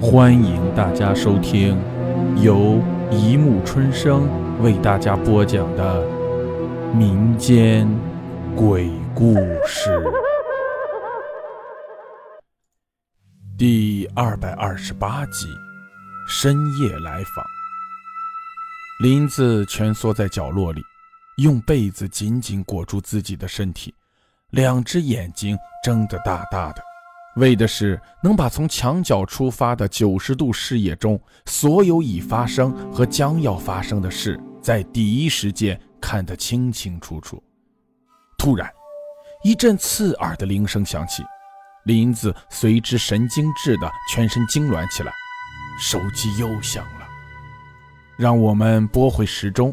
欢迎大家收听由一木春生为大家播讲的民间鬼故事第二百二十八集：深夜来访。林子蜷缩在角落里，用被子紧紧裹住自己的身体，两只眼睛睁得大大的。为的是能把从墙角出发的九十度视野中所有已发生和将要发生的事，在第一时间看得清清楚楚。突然，一阵刺耳的铃声响起，林子随之神经质的全身痉挛起来。手机又响了，让我们拨回时钟，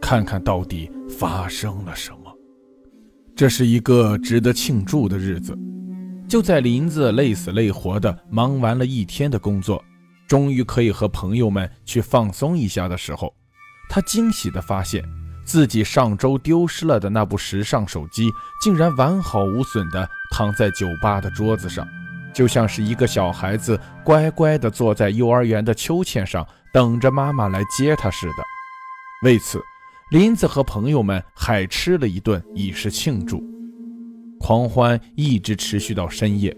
看看到底发生了什么。这是一个值得庆祝的日子。就在林子累死累活的忙完了一天的工作，终于可以和朋友们去放松一下的时候，他惊喜地发现自己上周丢失了的那部时尚手机，竟然完好无损地躺在酒吧的桌子上，就像是一个小孩子乖乖地坐在幼儿园的秋千上，等着妈妈来接他似的。为此，林子和朋友们还吃了一顿，以示庆祝。狂欢一直持续到深夜，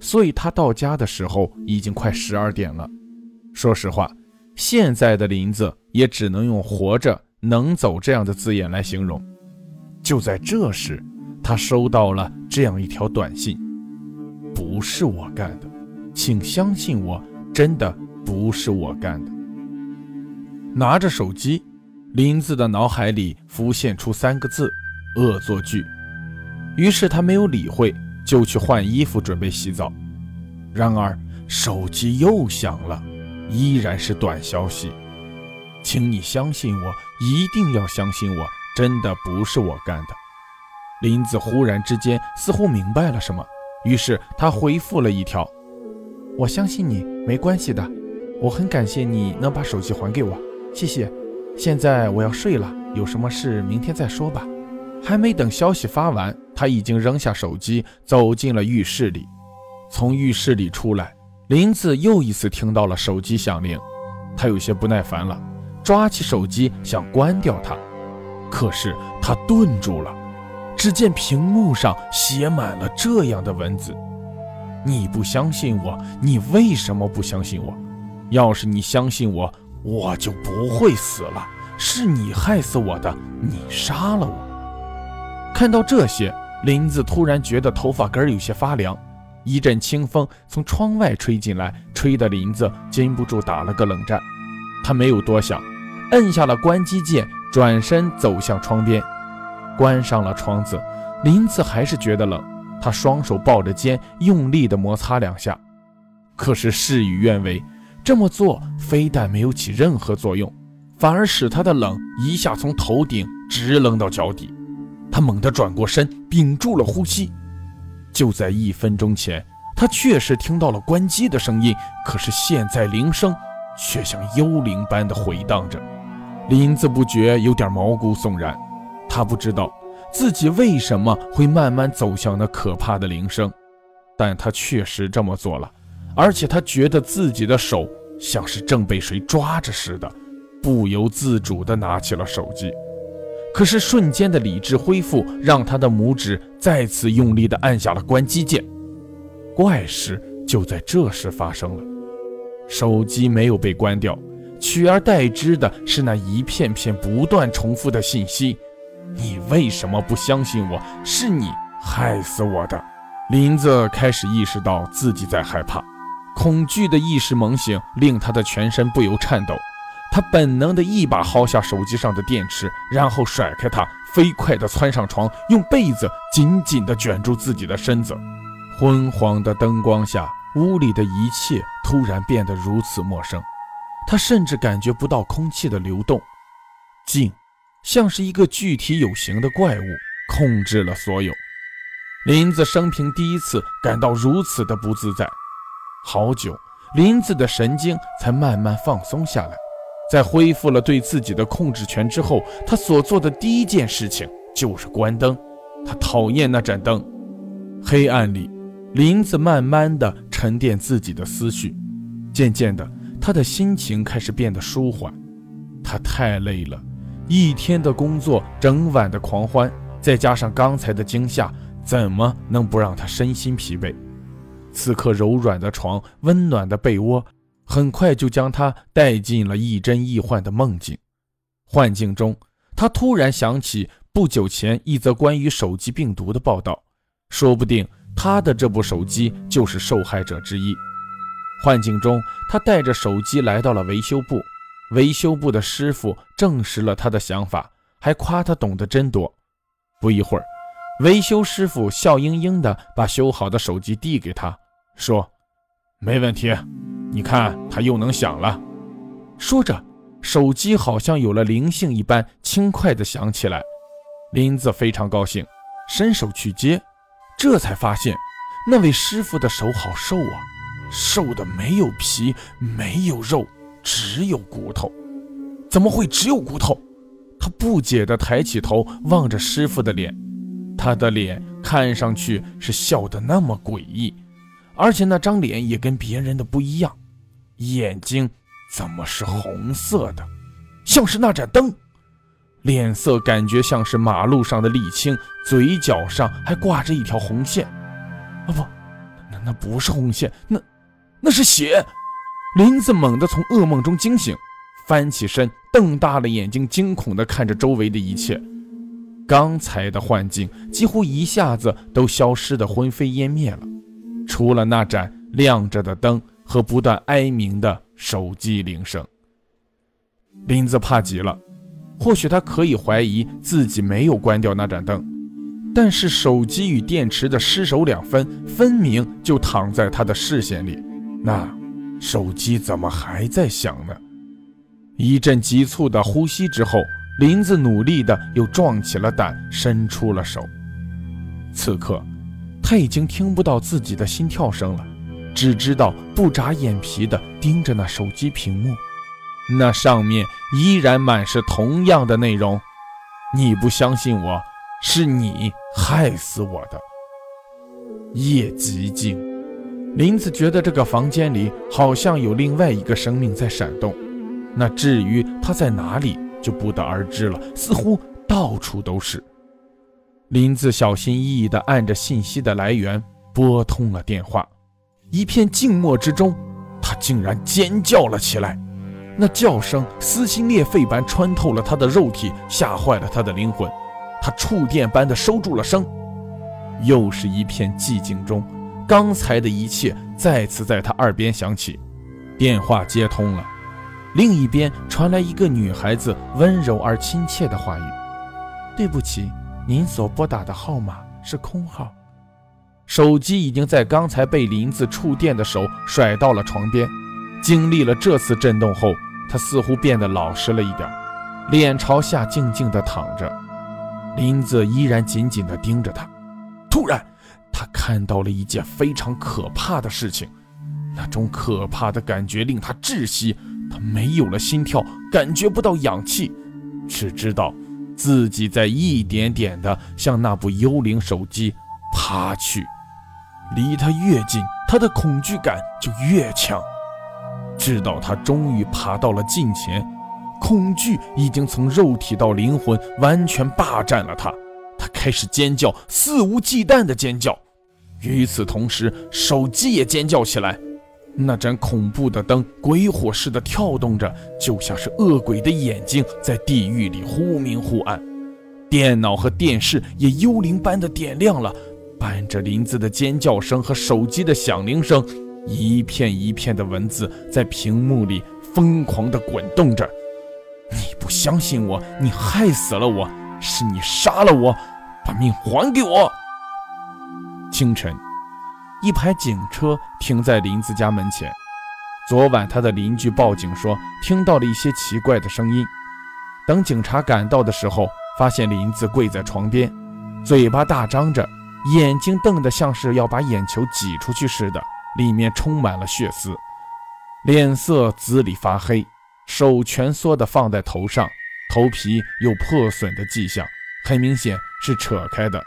所以他到家的时候已经快十二点了。说实话，现在的林子也只能用“活着能走”这样的字眼来形容。就在这时，他收到了这样一条短信：“不是我干的，请相信我，真的不是我干的。”拿着手机，林子的脑海里浮现出三个字：“恶作剧。”于是他没有理会，就去换衣服，准备洗澡。然而手机又响了，依然是短消息：“请你相信我，一定要相信我，真的不是我干的。”林子忽然之间似乎明白了什么，于是他回复了一条：“我相信你，没关系的。我很感谢你能把手机还给我，谢谢。现在我要睡了，有什么事明天再说吧。”还没等消息发完，他已经扔下手机，走进了浴室里。从浴室里出来，林子又一次听到了手机响铃，他有些不耐烦了，抓起手机想关掉它，可是他顿住了。只见屏幕上写满了这样的文字：“你不相信我，你为什么不相信我？要是你相信我，我就不会死了。是你害死我的，你杀了我。”看到这些，林子突然觉得头发根有些发凉。一阵清风从窗外吹进来，吹得林子禁不住打了个冷战。他没有多想，摁下了关机键，转身走向窗边，关上了窗子。林子还是觉得冷，他双手抱着肩，用力地摩擦两下。可是事与愿违，这么做非但没有起任何作用，反而使他的冷一下从头顶直冷到脚底。他猛地转过身，屏住了呼吸。就在一分钟前，他确实听到了关机的声音，可是现在铃声却像幽灵般的回荡着。林子不觉有点毛骨悚然。他不知道自己为什么会慢慢走向那可怕的铃声，但他确实这么做了，而且他觉得自己的手像是正被谁抓着似的，不由自主地拿起了手机。可是瞬间的理智恢复，让他的拇指再次用力地按下了关机键。怪事就在这时发生了，手机没有被关掉，取而代之的是那一片片不断重复的信息：“你为什么不相信我？是你害死我的。”林子开始意识到自己在害怕，恐惧的意识猛醒，令他的全身不由颤抖。他本能的一把薅下手机上的电池，然后甩开它，飞快地窜上床，用被子紧紧地卷住自己的身子。昏黄的灯光下，屋里的一切突然变得如此陌生。他甚至感觉不到空气的流动，静，像是一个具体有形的怪物控制了所有。林子生平第一次感到如此的不自在。好久，林子的神经才慢慢放松下来。在恢复了对自己的控制权之后，他所做的第一件事情就是关灯。他讨厌那盏灯。黑暗里，林子慢慢的沉淀自己的思绪，渐渐的，他的心情开始变得舒缓。他太累了，一天的工作，整晚的狂欢，再加上刚才的惊吓，怎么能不让他身心疲惫？此刻，柔软的床，温暖的被窝，很快就将他带进了亦真亦幻的梦境。幻境中，他突然想起不久前一则关于手机病毒的报道，说不定他的这部手机就是受害者之一。幻境中，他带着手机来到了维修部，维修部的师傅证实了他的想法，还夸他懂得真多。不一会儿，维修师傅笑盈盈地把修好的手机递给他，说：“没问题，你看它又能响了。”说着，手机好像有了灵性一般，轻快地响起来。林子非常高兴，伸手去接，这才发现那位师傅的手好瘦啊。瘦的没有皮，没有肉，只有骨头。怎么会只有骨头？他不解地抬起头望着师傅的脸，他的脸看上去是笑得那么诡异，而且那张脸也跟别人的不一样，眼睛怎么是红色的，像是那盏灯。脸色感觉像是马路上的沥青，嘴角上还挂着一条红线。啊不，那那不是红线，那。那是血！林子猛地从噩梦中惊醒，翻起身，瞪大了眼睛，惊恐地看着周围的一切。刚才的幻境几乎一下子都消失得灰飞烟灭了，除了那盏亮着的灯和不断哀鸣的手机铃声。林子怕极了，或许他可以怀疑自己没有关掉那盏灯，但是手机与电池的失手两分，分明就躺在他的视线里。那手机怎么还在响呢？一阵急促的呼吸之后，林子努力的又壮起了胆，伸出了手。此刻，他已经听不到自己的心跳声了，只知道不眨眼皮的盯着那手机屏幕，那上面依然满是同样的内容：“你不相信我，是你害死我的。”夜极静。林子觉得这个房间里好像有另外一个生命在闪动，那至于它在哪里就不得而知了。似乎到处都是。林子小心翼翼地按着信息的来源拨通了电话，一片静默之中，他竟然尖叫了起来。那叫声撕心裂肺般穿透了他的肉体，吓坏了他的灵魂。他触电般的收住了声，又是一片寂静中。刚才的一切再次在他耳边响起，电话接通了，另一边传来一个女孩子温柔而亲切的话语：“对不起，您所拨打的号码是空号。”手机已经在刚才被林子触电的手甩到了床边。经历了这次震动后，他似乎变得老实了一点，脸朝下静静地躺着。林子依然紧紧地盯着他，突然。他看到了一件非常可怕的事情，那种可怕的感觉令他窒息。他没有了心跳，感觉不到氧气，只知道自己在一点点的向那部幽灵手机爬去。离他越近，他的恐惧感就越强。直到他终于爬到了近前，恐惧已经从肉体到灵魂完全霸占了他。他开始尖叫，肆无忌惮的尖叫。与此同时，手机也尖叫起来。那盏恐怖的灯鬼火似的跳动着，就像是恶鬼的眼睛在地狱里忽明忽暗。电脑和电视也幽灵般的点亮了，伴着林子的尖叫声和手机的响铃声，一片一片的文字在屏幕里疯狂地滚动着。你不相信我，你害死了我，是你杀了我，把命还给我。清晨，一排警车停在林子家门前。昨晚，他的邻居报警说听到了一些奇怪的声音。等警察赶到的时候，发现林子跪在床边，嘴巴大张着，眼睛瞪得像是要把眼球挤出去似的，里面充满了血丝，脸色紫里发黑，手蜷缩的放在头上，头皮有破损的迹象，很明显是扯开的。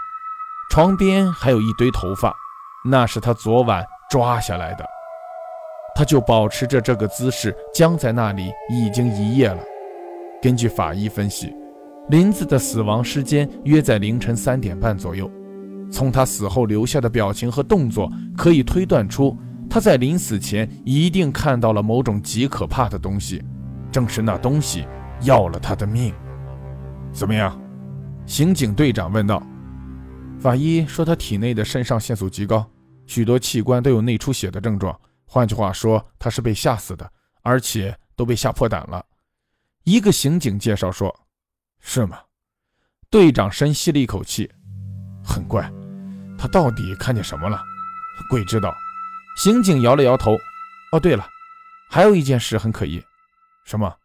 床边还有一堆头发，那是他昨晚抓下来的。他就保持着这个姿势僵在那里已经一夜了。根据法医分析，林子的死亡时间约在凌晨三点半左右。从他死后留下的表情和动作，可以推断出他在临死前一定看到了某种极可怕的东西，正是那东西要了他的命。怎么样？刑警队长问道。法医说他体内的肾上腺素极高，许多器官都有内出血的症状。换句话说，他是被吓死的，而且都被吓破胆了。一个刑警介绍说：“是吗？”队长深吸了一口气，很怪。他到底看见什么了？鬼知道。刑警摇了摇头。哦，对了，还有一件事很可疑。什么？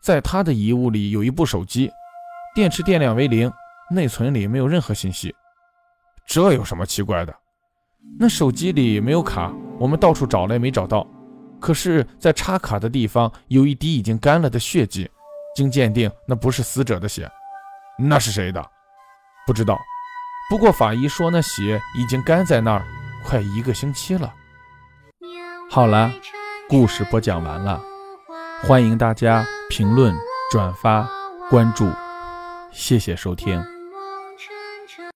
在他的遗物里有一部手机，电池电量为零，内存里没有任何信息。这有什么奇怪的？那手机里没有卡，我们到处找了也没找到。可是，在插卡的地方有一滴已经干了的血迹，经鉴定，那不是死者的血，那是谁的？不知道。不过法医说，那血已经干在那儿快一个星期了。好了，故事播讲完了，欢迎大家评论、转发、关注，谢谢收听。